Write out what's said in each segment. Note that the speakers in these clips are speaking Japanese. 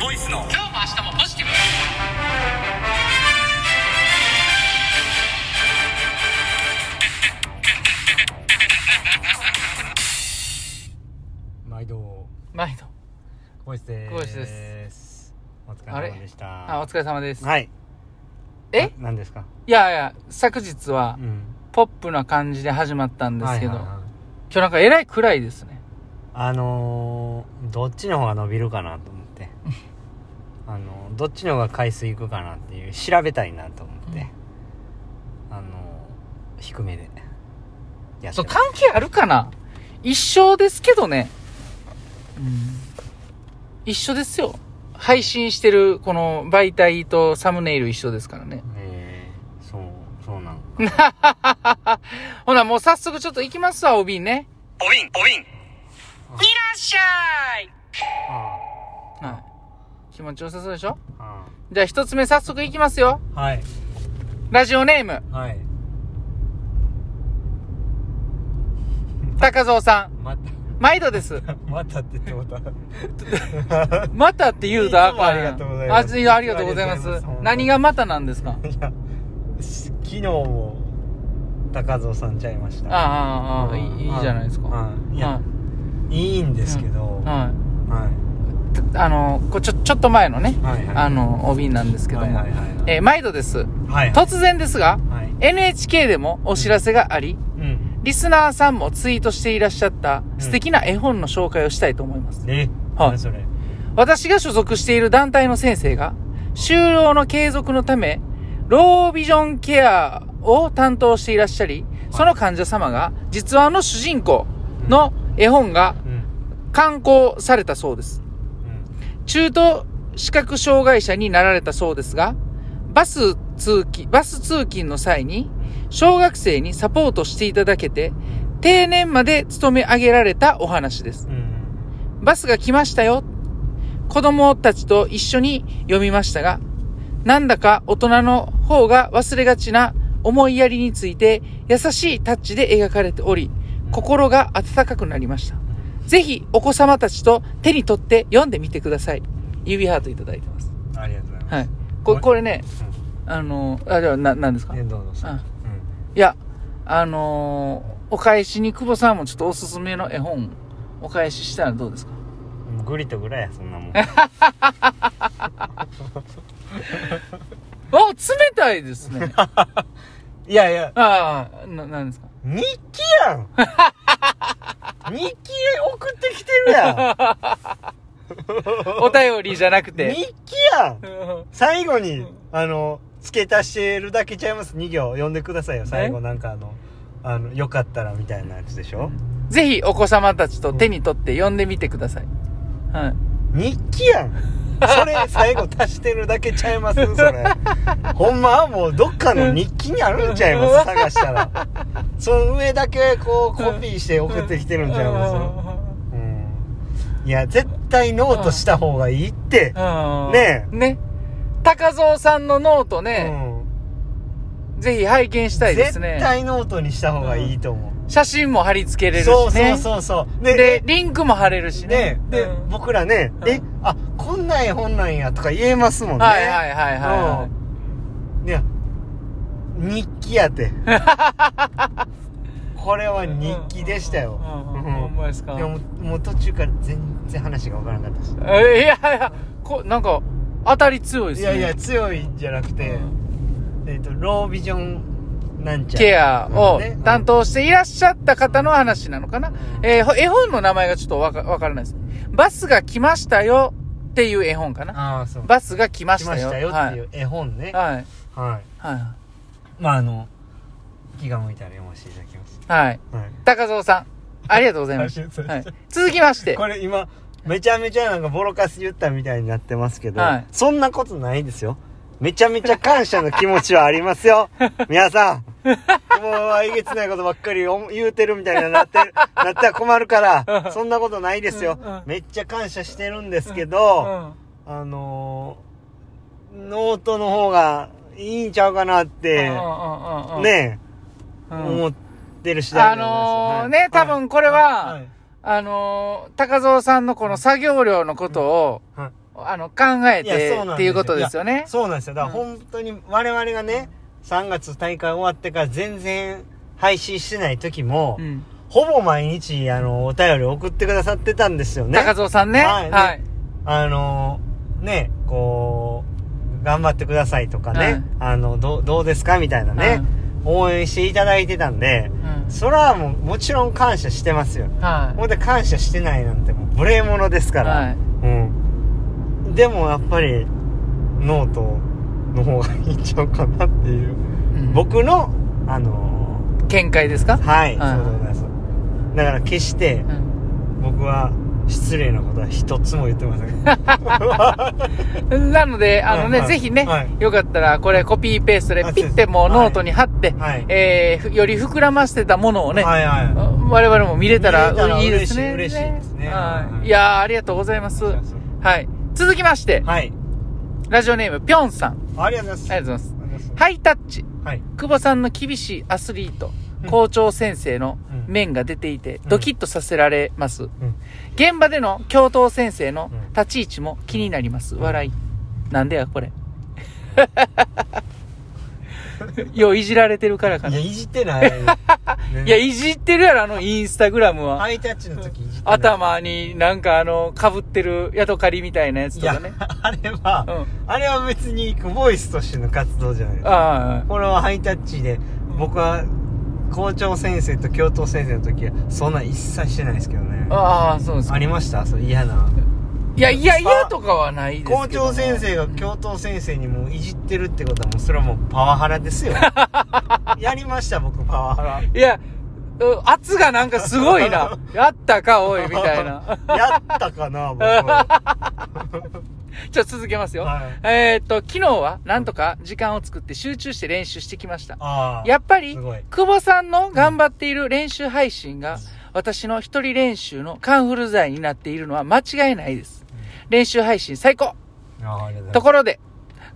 ボイスの。今日も明日もポジティブ。毎度。毎度。ボイスです。ボイスです。お疲れ様でした。あお疲れ様です。はい。え？な何ですか？いやいや昨日はうん。ポップな感じで始まったんですけど、はいはいはい。今日なんかえらい暗いですね。あのー、どっちの方が伸びるかなと思って あのどっちの方が回数いくかなっていう調べたいなと思って、あのー、低めで。やってそうます関係あるかな？一緒ですけどね。うん。一緒ですよ。配信してるこの媒体とサムネイル一緒ですからね。えー、そうそうなん ほなもう早速ちょっと行きますわお瓶ね。おびんおびん。いらっしゃい。あはい気持ちよさそうでしょ？ああじゃあ一つ目早速いきますよ。あはい。ラジオネーム。はい。高蔵さん。また。毎度です。またって言ってもた。またって言うたいつもありがとうございます。あいやありがとうございます。ありがとうございます何がまたなんですか？いやし昨日も高蔵さんちゃいました。ああああああいいいいじゃないですか。はい。い。や、、はい。いんですけど、ははいあのこちょちょっと前のね、はいはい。あのお瓶なんですけども、はいはいはいはい。えー毎度です。はい。突然ですがはい。NHK でもお知らせがあり、うん。リスナーさんもツイートしていらっしゃった素敵な絵本の紹介をしたいと思います、えはい。何それ。私が所属している団体の先生が、就労の継続のため、ロービジョンケアを担当していらっしゃり、その患者様が、実話の主人公の絵本がうん。刊行されたそうです。うん中途視覚障害者になられたそうですが、バス通勤、バス通勤の際に、小学生にサポートしていただけて、定年まで勤め上げられたお話です。うんバスが来ましたよ。子供たちと一緒に読みましたが、なんだか大人の方が忘れがちな思いやりについて優しいタッチで描かれており、心が温かくなりました。ぜひお子様たちと手に取って読んでみてください。指ハートいただいてます。ありがとうございます。はい。これ、これね、あの、あ、じゃあ、な、なんですか？どうぞあうん。いや、あのーお返しに久保さんもちょっとおすすめの絵本お返ししたらどうですか？グリとぐらいやそんなもん。あ、冷たいですね。いやいや。ああ、な、なんですか？日記やん 日記送ってきてるや お便りじゃなくんて。日記やんうん 最後に、うんあの、付け足してるだけちゃいます。2行読んでくださいよ。最後なんかあの、あの、よかったらみたいなやつでしょ？ぜひお子様たちと手に取って読んでみてください。はい。日記やんそれ最後足してるだけちゃいます？それ。ほんまはもうどっかの日記にあるんちゃいます？探したら。その上だけこうコピーして送ってきてるんちゃいます？うん。いや、絶対ノートした方がいいって。うんねね。高蔵さんのノートうね、ん。ぜひ拝見したいです絶ね。対ノートにした方がいいと思う。写真も貼り付けれるしね。そうそうそうそう。で、リンクも貼れるしねね。で、うん僕らね、うんえ、あ、こんな絵本なんやとか言えますもんね。はいはいはいはいはうん。いや、日記やて。これはい日記でしたよ。うんうんうん。うん。ほんまですか？いやもう、もう途中から全然話がわからなかったし。えいやいや、こなんか、当たり強いですね。いやいや、強いんじゃなくて、えっと、ロービジョンなんちゃらケアを担当していらっしゃった方の話なのかな、えーほ絵本の名前がちょっとわかわからないです。バスが来ましたよっていう絵本かなああ、そう。バスが来ましたよ。来ましたよっていう絵本ね。はい。はい。はい。はい。まあ、あの、気が向いたら読ませていただきます。はい。はい。高蔵さん、ありがとうございます。はいはい、続きまして。これ今、めちゃめちゃなんかボロカス言ったみたいになってますけど、はいそんなことないですよ。めちゃめちゃ感謝の気持ちはありますよ。皆さん。もう、えげつないことばっかりお言うてるみたいになってる、なったら困るから、そんなことないですよ。うん。うん。めっちゃ感謝してるんですけうど、ん。あのー、ノートの方がいいんちゃうかなって、ね思ってる次第ですよ。のーはい。ね多分これははい。あのー高蔵さんのこの作業量のことを、はい。あの、考えてそうなんっていうことですよね。そうなんですよ。だから本当に我々がね、3月大会終わってから全然配信してない時も、うん。ほぼ毎日、あの、お便り送ってくださってたんですよね。高蔵さんね。ははいい。はい。あの、ね、こう、頑張ってくださいとかね、あの、どう、どうですかみたいなね、応援していただいてたんで、うん。それはもうもちろん感謝してますよ。はほんで感謝してないなんてもう無礼者ですから。はいうん。でもやっぱり、ノートの方がいいんちゃうかなっていう。僕の、あの見解ですか？はい、はいそうでございます。だから決してう、ん。僕は失礼なことは一つも言ってません。なので、あのね、はいぜひね、はいよかったら、これコピーペーストであピッてもうノートに貼って、はいえーふより膨らませてたものをね、はいは我々も見れたらいいですね。嬉しい嬉しいですねははいい。いやー、ありがとうございます。い。はい。続きまして、はい。ラジオネーム、ぴょんさん。ありがとうございます。ありがとうございます。ハイタッチ。はい。久保さんの厳しいアスリート、うん校長先生のうん面が出ていて、んドキッとさせられます。うん。現場での教頭先生のうん立ち位置も気になります。笑い。なんでや、これ。よういじられてるからかな。いや、いいじってない。や、いじってるやろ、あのインスタグラムは。ハイタッチの時いじってない。頭になんかあの、被ってるヤドカリみたいなやつとかね。、あれは、うん。あれは別にボイスとしての活動じゃないあこれはハイタッチで、僕は校長先生と教頭先生の時は、そんなん一切してないですけどねあ。。ああ、そうですか。ありました？そう嫌な。いや、いや、嫌とかはないですけど。校長先生が教頭先生にもういじってるってことはもうそれはもうパワハラですよ。やりました、僕パワハラ。いや、う圧がなんかすごいな。やったか、おい、みたいな。やったかな、僕は。ちょっと続けますよ。はいえーっと、昨日はなんとか時間を作って集中して練習してきました。やっぱり久保さんの頑張っている練習配信が、私の一人練習のカンフル剤になっているのは間違いないです。練習配信最高ところで、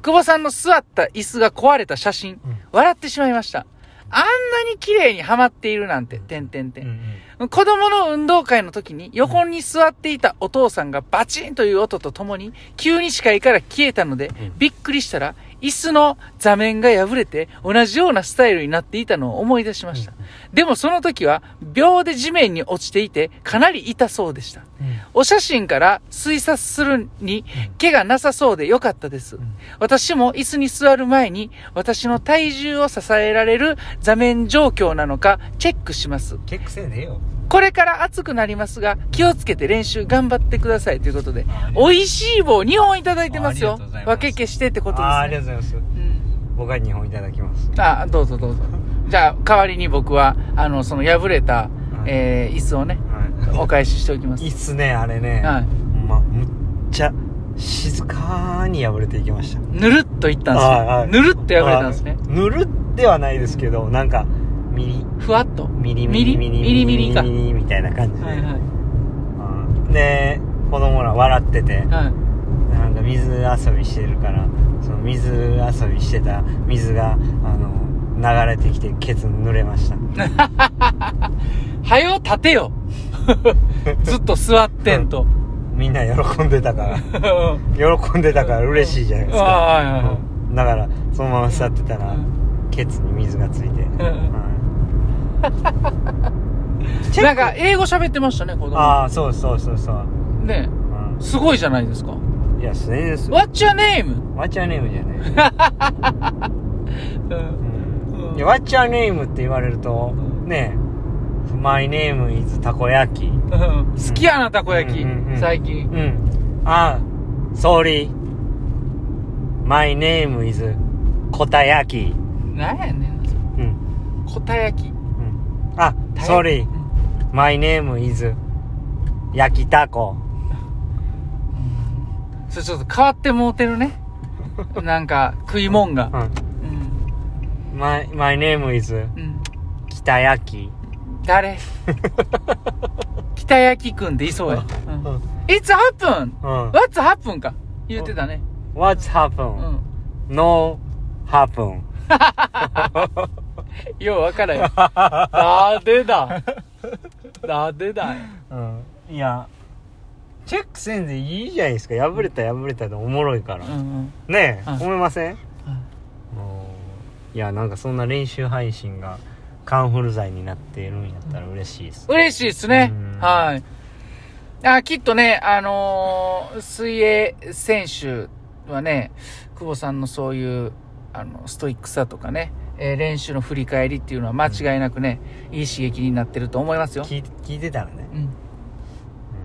久保さんの座った椅子が壊れた写真、うん笑ってしまいました。あんなに綺麗にはまっているなんて、てんてんてうんん。うん子供の運動会の時に横に座っていたお父さんがバチンという音とともに急に視界から消えたのでんびっくりしたら椅子の座面が破れて同じようなスタイルになっていたのを思い出しました。でもその時は秒で地面に落ちていてかなり痛そうでした。うんお写真から推察するに怪我なさそうでよかったです。私も椅子に座る前に私の体重を支えられる座面状況なのかチェックします。チェックせんでええよ。これから暑くなりますが、気をつけて練習頑張ってくださいということで美味しい棒2本いただいてますよ分け消してってことああ、ありですね。がとうございます。うん僕は2本いただきます。あ、どうぞどうぞ。じゃあ、代わりに僕は、あの、その破れた、えー、椅子をね、は お返ししておきますい。い。っすね、あれね。はいま、むっちゃ、静かに破れていきました。ぬるっといったんですよ。はいはいぬるっと破れたんですねは。いぬるではないですけど、なんか、ミリ、ふわっと。ミリミリ？ミリミリミリかミリみたいな感じで。はいはい。うんで、子供ら笑ってて、はい。なんか水遊びしてるから、その水遊びしてた水が、あの、流れてきて、ケツ濡れました。はよ、立てよ。ずっと座ってんと。みんな喜んでたから。喜んでたから嬉しいじゃないですか。うんだから、そのまま座ってたら、ケツに水がついて。はい チェックなんか、英語喋ってましたね、子供。ああ、そうそうそうそう。ねうんすごいじゃないですか。いや、それです。What's your name? What's your name じゃない。うんうんいや What's your name って言われると、ねえ、My name is たこ焼き。好きやな、たこ焼きうんうんう。ん最近。うん。あ、sorry. My name is こた焼き。なんやねん。うん。こた焼き。うん。あ、sorry. My name is 焼きたこ。それちょっと変わってもうてるね。なんか、食いもんが。うん。うん。My, my name is うん。北焼き。誰？北焼きくんでいそうや。うんうん。It's happen! うん。What's happen か。言ってたね。What's う happen? ん。No happen. ようわからんよ。なでだ？なでだよ。うん。いや、チェックせんでいいじゃないですか破れた破れたでおもろいから、うんうん。ねえ、はい思いません？はいいやなんかそんな練習配信がカンフル剤になっているんやったら嬉しいです、嬉しいですねうん。はい。あ、きっとね、あのー水泳選手はね、久保さんのそういう、あの、ストイックさとかね、えー練習の振り返りっていうのは間違いなくね、いい刺激になってると思いますよ。聞い聞いてたらねうん。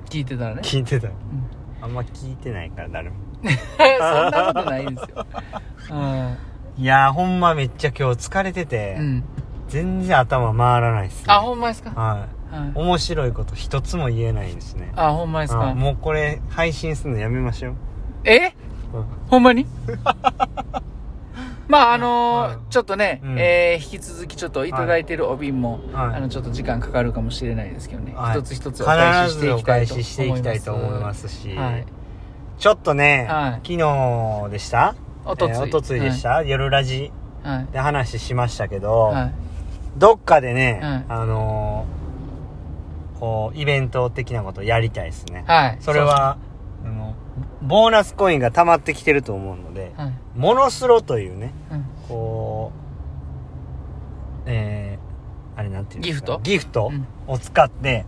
聞いてたらね。聞いてたらうんあんま聞いてないから誰も そんなことないんですよ。うん。いやーほんまめっちゃ今日疲れてて、うん。全然頭回らないっすね。あ、ほんまですか？はい。はい。面白いこと一つも言えないですね。あ、ほんまですあかもうこれ配信するのやめましょう、え？うん。ほんまに？まああのーうんちょっとね、うん。えー引き続きちょっといただいてるお瓶も、はい。あのちょっと時間かかるかもしれないですけどね、はい。一つ一つお返し必ずおしていきたい返ししていきたいと思いますすし、はい。ちょっとね、はい。昨日でした？おとつい、えーおとついでした、夜ラジはい。で話しましたけど、はいどっかでね、はいあのーこうイベント的なことやりたいですね、はい。それはあのボーナスコインが溜まってきてると思うのではい。モノスロというねうん。こうえー、あれなんていうんですかギフト？ギフトうん。を使って、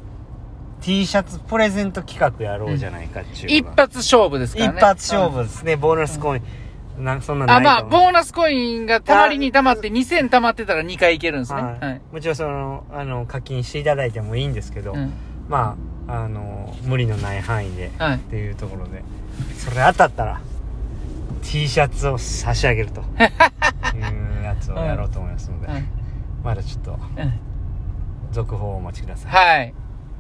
T シャツプレゼント企画やろうじゃないかっていう一のが、発勝負ですから一ね発勝負ですね、ボーナスコイン、なんそんなんないあまあと思う。ボーナスコインがたまりにたまって2000たまってたら2回いけるんですね。はい。はい、もちろんそのあの課金していただいてもいいんですけど、うん。まああの無理のない範囲ではい。っていうところでそれ当たったら T シャツを差し上げると。いうやつをやろうと思いますので、はい。まだちょっとうん。続報をお待ちください、はい。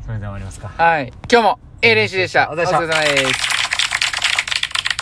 それでは終わりますか。はい。今日も A 練習でした。お疲れ様でした。お疲れ様です